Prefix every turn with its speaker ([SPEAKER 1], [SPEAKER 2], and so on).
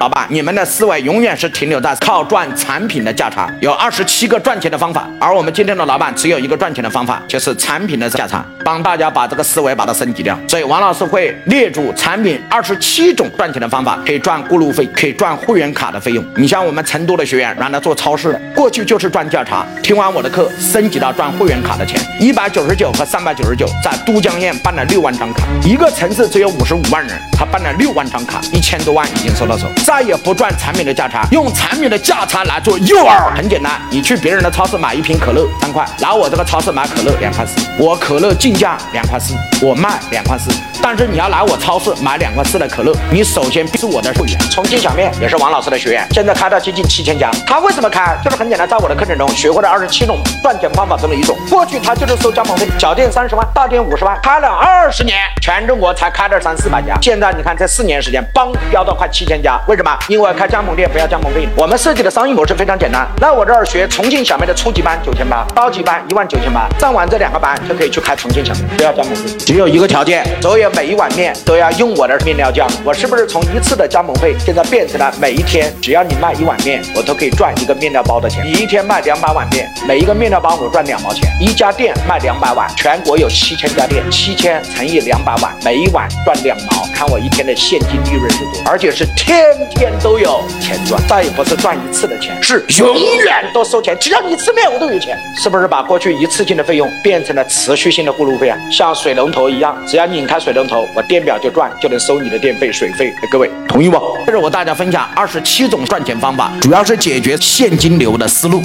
[SPEAKER 1] 老板，你们的思维永远是停留在靠赚产品的价差，有二十七个赚钱的方法，而我们今天的老板只有一个赚钱的方法，就是产品的价差。帮大家把这个思维把它升级掉。所以王老师会列出产品二十七种赚钱的方法，可以赚过路费，可以赚会员卡的费用。你像我们成都的学员，让他做超市的，过去就是赚价差，听完我的课，升级到赚会员卡的钱，一百九十九和三百九十九，在都江堰办了六万张卡，一个城市只有五十五万人，他办了六万张卡，一千多万已经收到手，再也不赚产品的价差，用产品的价差来做诱饵，很简单，你去别人的超市买一瓶可乐三块，来我这个超市买可乐两块四，我可乐进价两块四，我卖两块四，但是你要来我超市买两块四的可乐，你首先必须我的会员。重庆小面也是王老师的学员，现在开到接近七千家。他为什么开？就是很简单，在我的课程中学会了二十七种赚钱方法中的一种。过去他就是收加盟费，小店三十万，大店五十万，开了二十年，全中国才开了三四百家。现在你看这四年时间，嘣飙到快七千家。为什么？因为开加盟店不要加盟费。我们设计的商业模式非常简单，来我这儿学重庆小面的初级班九千八，高级班一万九千八，上完这两个班就可以去开重庆小面，不要加盟费。只有一个条件，所有每一碗面都要用我的面料酱。我是不是从一次的加盟费，现在变成了每一天只要你卖一碗面，我都可以赚一个面料包的钱。你一天卖两百碗面，每一个面料包我赚两毛钱。一家店卖两百碗，全国有七千家店，七千乘以两百碗，每一碗赚两毛。看我一天的现金利润是多，而且是天天都有钱赚，再也不是赚一次的钱，是永远都收钱。只要你吃面，我都有钱。是不是把过去一次性的费用变成了持续性的过路费啊？像水龙头一样，只要拧开水龙头，我电表就转，就能收你的电费、水费。各位同意不？这是我大家分享二十七种赚钱方法，主要是解决现金流的思路。